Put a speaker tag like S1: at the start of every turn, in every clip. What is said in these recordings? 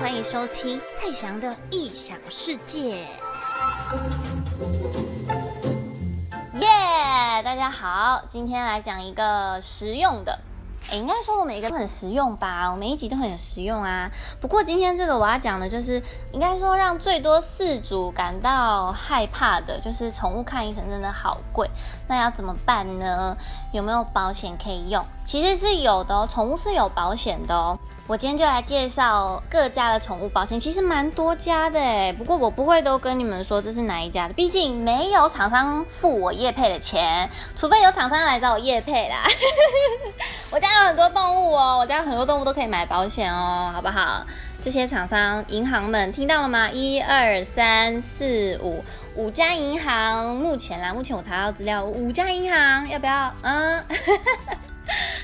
S1: 欢迎收听蔡翔的异想世界。耶大家好，今天来讲一个实用的。诶，应该说我每一个都很实用吧，我每一集都很实用啊。不过今天这个我要讲的就是，应该说让最多饲主感到害怕的，就是宠物看医生真的好贵，那要怎么办呢？有没有保险可以用？其实是有的哦，宠物是有保险的哦。我今天就来介绍各家的宠物保险，其实蛮多家的哎，不过我不会都跟你们说这是哪一家的，毕竟没有厂商付我业配的钱，除非有厂商来找我业配啦。我家有很多动物哦，我家有很多动物都可以买保险哦，好不好？这些厂商、银行们听到了吗？一二三四五，五家银行，目前啦，目前我查到资料，五家银行要不要？嗯。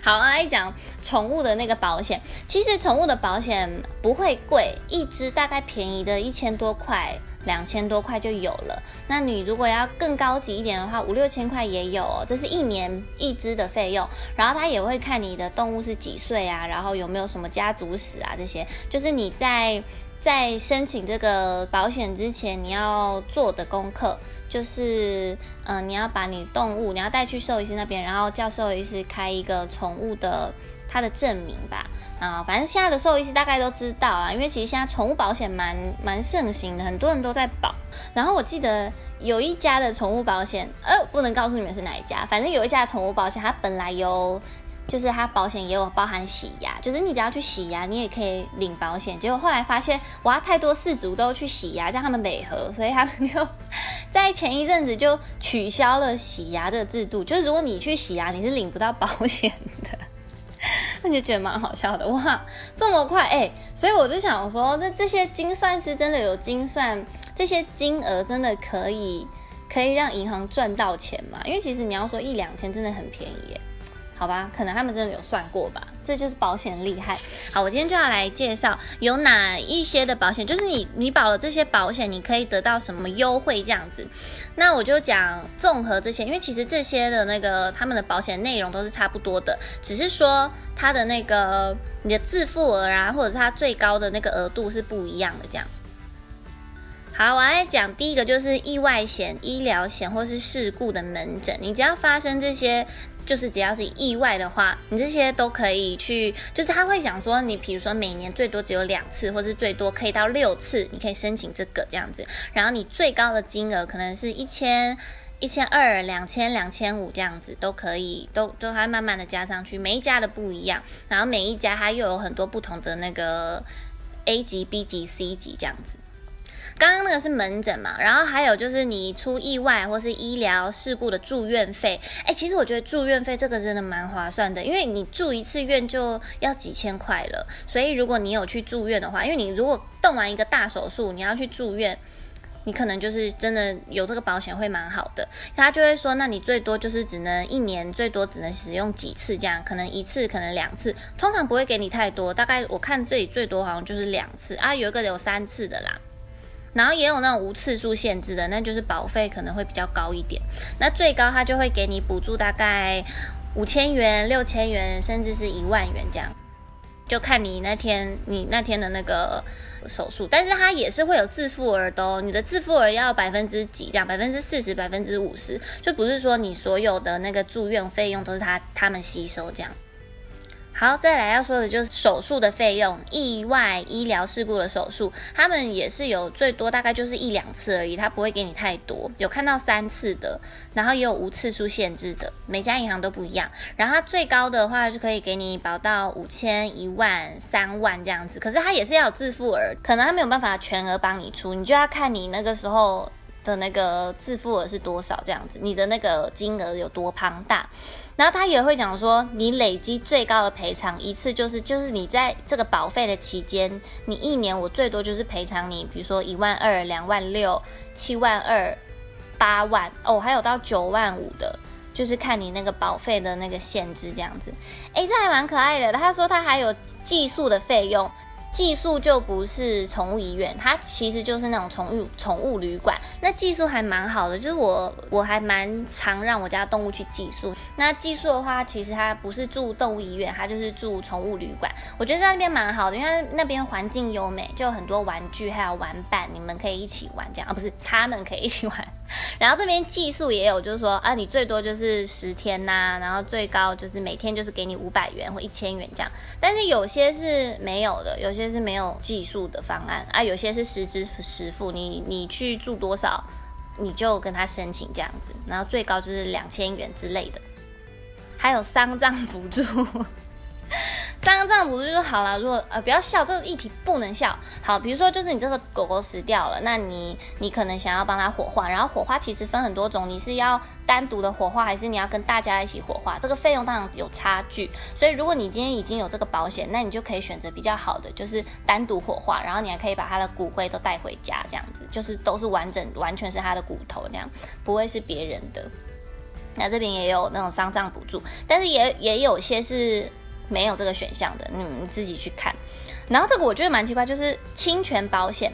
S1: 好，来讲宠物的那个保险。其实宠物的保险不会贵，一只大概便宜的一千多块、两千多块就有了。那你如果要更高级一点的话，五六千块也有哦。这是一年一只的费用，然后他也会看你的动物是几岁啊，然后有没有什么家族史啊，这些就是你在。在申请这个保险之前，你要做的功课就是，嗯、你要把你动物，你要带去兽医师那边，然后叫兽医师开一个宠物的它的证明吧。啊，反正现在的兽医师大概都知道啊，因为其实现在宠物保险蛮蛮盛行的，很多人都在保。然后我记得有一家的宠物保险，呃，不能告诉你们是哪一家，反正有一家宠物保险，它本来有。就是它保险也有包含洗牙，就是你只要去洗牙，你也可以领保险。结果后来发现，哇，太多饲主都去洗牙，叫他们美合，所以他们就 在前一阵子就取消了洗牙这个制度。就是如果你去洗牙，你是领不到保险的，那就觉得蛮好笑的。哇，这么快哎！所以我就想说，那这些精算师真的有精算这些金额，真的可以可以让银行赚到钱吗？因为其实你要说一两千，真的很便宜。好吧，可能他们真的有算过吧，这就是保险厉害。好，我今天就要来介绍有哪一些的保险，就是你你保了这些保险，你可以得到什么优惠这样子。那我就讲综合这些，因为其实这些的那个他们的保险内容都是差不多的，只是说它的那个你的自付额啊，或者是它最高的那个额度是不一样的这样。好，我来讲第一个就是意外险、医疗险或是事故的门诊，你只要发生这些。就是只要是意外的话，你这些都可以去，就是他会想说，你比如说每年最多只有两次，或是最多可以到六次，你可以申请这个这样子。然后你最高的金额可能是一千、一千二、两千、两千五这样子都可以，都都还慢慢的加上去，每一家的不一样。然后每一家它又有很多不同的那个 A 级、B 级、C 级这样子。刚刚那个是门诊嘛，然后还有就是你出意外或是医疗事故的住院费，哎，其实我觉得住院费这个真的蛮划算的，因为你住一次院就要几千块了，所以如果你有去住院的话，因为你如果动完一个大手术，你要去住院，你可能就是真的有这个保险会蛮好的，他就会说，那你最多就是只能一年最多只能使用几次这样，可能一次可能两次，通常不会给你太多，大概我看这里最多好像就是两次啊，有一个有三次的啦。然后也有那种无次数限制的，那就是保费可能会比较高一点。那最高他就会给你补助大概五千元、六千元，甚至是一万元这样，就看你那天你那天的那个手术。但是它也是会有自付额的哦，你的自付额要百分之几这样，百分之四十、百分之五十，就不是说你所有的那个住院费用都是他他们吸收这样。好，再来要说的就是手术的费用，意外医疗事故的手术，他们也是有最多大概就是一两次而已，他不会给你太多，有看到三次的，然后也有无次数限制的，每家银行都不一样。然后它最高的话就可以给你保到五千、一万、三万这样子，可是它也是要有自付额，可能它没有办法全额帮你出，你就要看你那个时候的那个自付额是多少这样子，你的那个金额有多庞大。然后他也会讲说，你累积最高的赔偿一次就是就是你在这个保费的期间，你一年我最多就是赔偿你，比如说一万二、两万六、七万二、八万哦，还有到九万五的，就是看你那个保费的那个限制这样子。诶，这还蛮可爱的。他说他还有计数的费用，寄宿就不是宠物医院，它其实就是那种宠物宠物旅馆。那寄宿还蛮好的，就是我我还蛮常让我家动物去寄宿。那寄宿的话，其实它不是住动物医院，它就是住宠物旅馆。我觉得在那边蛮好的，因为那边环境优美，就有很多玩具还有玩伴，你们可以一起玩这样啊，不是他们可以一起玩。然后这边技术也有，就是说啊，你最多就是十天呐、然后最高就是每天就是给你五百元或一千元这样。但是有些是没有的，有些是没有技术的方案啊，有些是实支实付，你你去住多少，你就跟他申请这样子，然后最高就是两千元之类的，还有丧葬补助。丧葬补助就好了。如果呃不要笑，这个议题不能笑。好，比如说就是你这个狗狗死掉了，那你你可能想要帮它火化，然后火化其实分很多种，你是要单独的火化，还是你要跟大家一起火化？这个费用当然有差距。所以如果你今天已经有这个保险，那你就可以选择比较好的，就是单独火化，然后你还可以把它的骨灰都带回家，这样子就是都是完整，完全是它的骨头，这样不会是别人的。那这边也有那种丧葬补助，但是也也有些是。没有这个选项的，你你自己去看。然后这个我觉得蛮奇怪，就是侵权保险。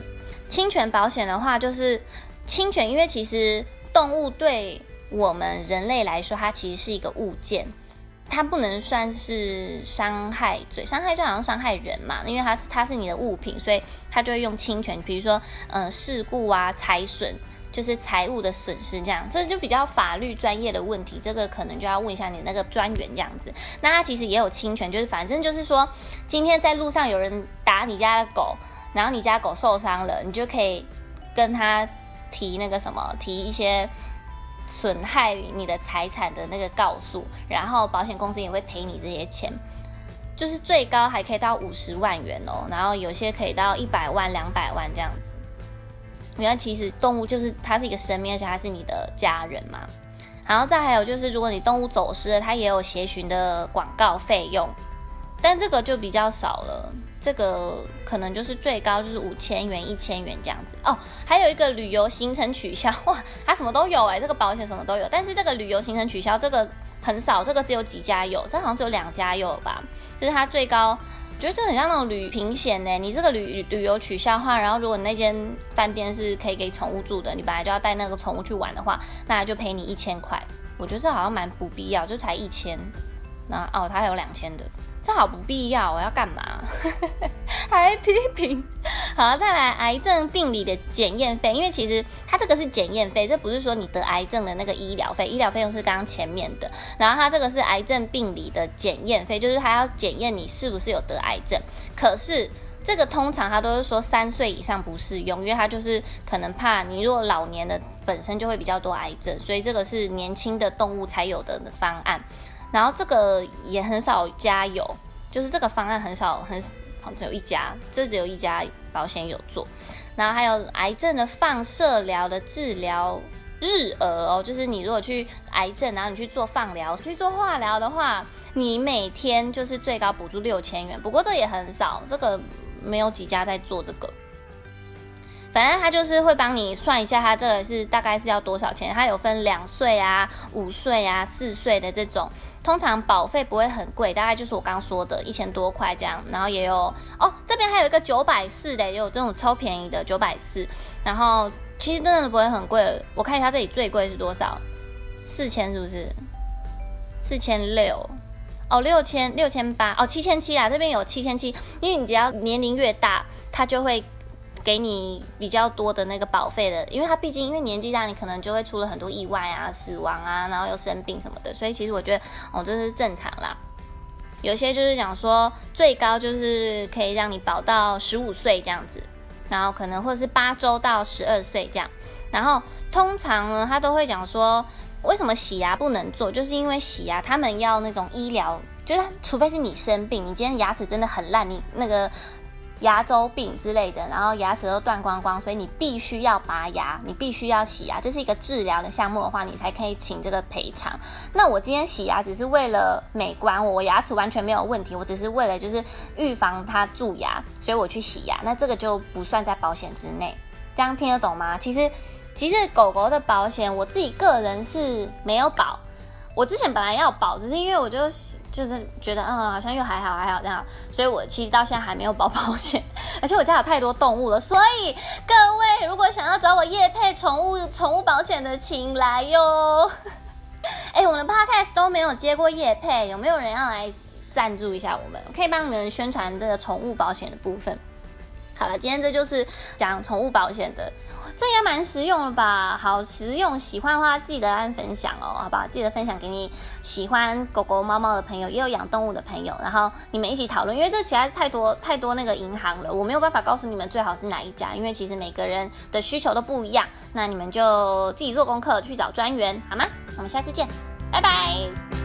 S1: 侵权保险的话，就是侵权，因为其实动物对我们人类来说，它其实是一个物件，它不能算是伤害罪。伤害就好像伤害人嘛，因为它是它是你的物品，所以它就会用侵权，比如说嗯、呃、事故啊、财损。就是财务的损失，这样这就比较法律专业的问题，这个可能就要问一下你那个专员这样子。那他其实也有侵权，就是反正就是说，今天在路上有人打你家的狗，然后你家狗受伤了，你就可以跟他提那个什么，提一些损害你的财产的那个告诉，然后保险公司也会赔你这些钱，就是最高还可以到五十万元哦，然后有些可以到一百万、两百万这样子。因为其实动物就是它是一个生命，而且它是你的家人嘛。然后再还有就是，如果你动物走失了，它也有协寻的广告费用，但这个就比较少了。这个可能就是最高就是五千元、一千元这样子哦。还有一个旅游行程取消，哇，它什么都有哎，这个保险什么都有。但是这个旅游行程取消这个很少，这个只有几家有，这好像只有两家有吧？就是它最高。我觉得这很像那种旅平险呢。你这个旅旅游取消的话，然后如果你那间饭店是可以给宠物住的，你本来就要带那个宠物去玩的话，那就赔你一千块。我觉得这好像蛮不必要，就才一千。那哦，它还有两千的。这好不必要，我要干嘛？还批评？好，再来癌症病理的检验费，因为其实它这个是检验费，这不是说你得癌症的那个医疗费，医疗费用是刚刚前面的，然后它这个是癌症病理的检验费，就是它要检验你是不是有得癌症。可是这个通常它都是说三岁以上不适用，因为它就是可能怕你如果老年的本身就会比较多癌症，所以这个是年轻的动物才有的方案。然后这个也很少家有，就是这个方案很少，很好只有一家，这只有一家保险有做。然后还有癌症的放射疗的治疗日额哦，就是你如果去癌症，然后你去做放疗、去做化疗的话，你每天就是最高补助六千元。不过这也很少，这个没有几家在做这个。反正他就是会帮你算一下，他这个是大概是要多少钱？他有分两岁啊、五岁啊、四岁的这种，通常保费不会很贵，大概就是我刚说的一千多块这样。然后也有哦，这边还有一个九百四的，也有这种超便宜的九百四。然后其实真的不会很贵，我看一下这里最贵是多少？四千是不是？四千六？哦，六千六千八？哦，七千七啊，这边有七千七，因为你只要年龄越大，它就会。给你比较多的那个保费的，因为他毕竟因为年纪大，你可能就会出了很多意外啊、死亡啊，然后又生病什么的，所以其实我觉得哦，这是正常啦。有些就是讲说最高就是可以让你保到十五岁这样子，然后可能或者是八周到十二岁这样，然后通常呢，他都会讲说为什么洗牙不能做，就是因为洗牙他们要那种医疗，就是除非是你生病，你今天牙齿真的很烂，你那个。牙周病之类的，然后牙齿都断光光，所以你必须要拔牙，你必须要洗牙，这是一个治疗的项目的话，你才可以请这个赔偿。那我今天洗牙只是为了美观，我牙齿完全没有问题，我只是为了就是预防它蛀牙，所以我去洗牙，那这个就不算在保险之内。这样听得懂吗？其实，其实狗狗的保险我自己个人是没有保。我之前本来要保，只是因为我就就是觉得，嗯，好像又还好还好这样，所以我其实到现在还没有保保险。而且我家有太多动物了，所以各位如果想要找我夜配宠物宠物保险的，请来哟。哎，我们的 podcast 都没有接过夜配，有没有人要来赞助一下我们？我可以帮你们宣传这个宠物保险的部分。好了，今天这就是讲宠物保险的，这应该蛮实用的吧？好实用，喜欢的话记得按分享哦，好不好？记得分享给你喜欢狗狗、猫猫的朋友，也有养动物的朋友，然后你们一起讨论。因为这实在是太多太多那个银行了，我没有办法告诉你们最好是哪一家，因为其实每个人的需求都不一样。那你们就自己做功课去找专员，好吗？我们下次见，拜拜。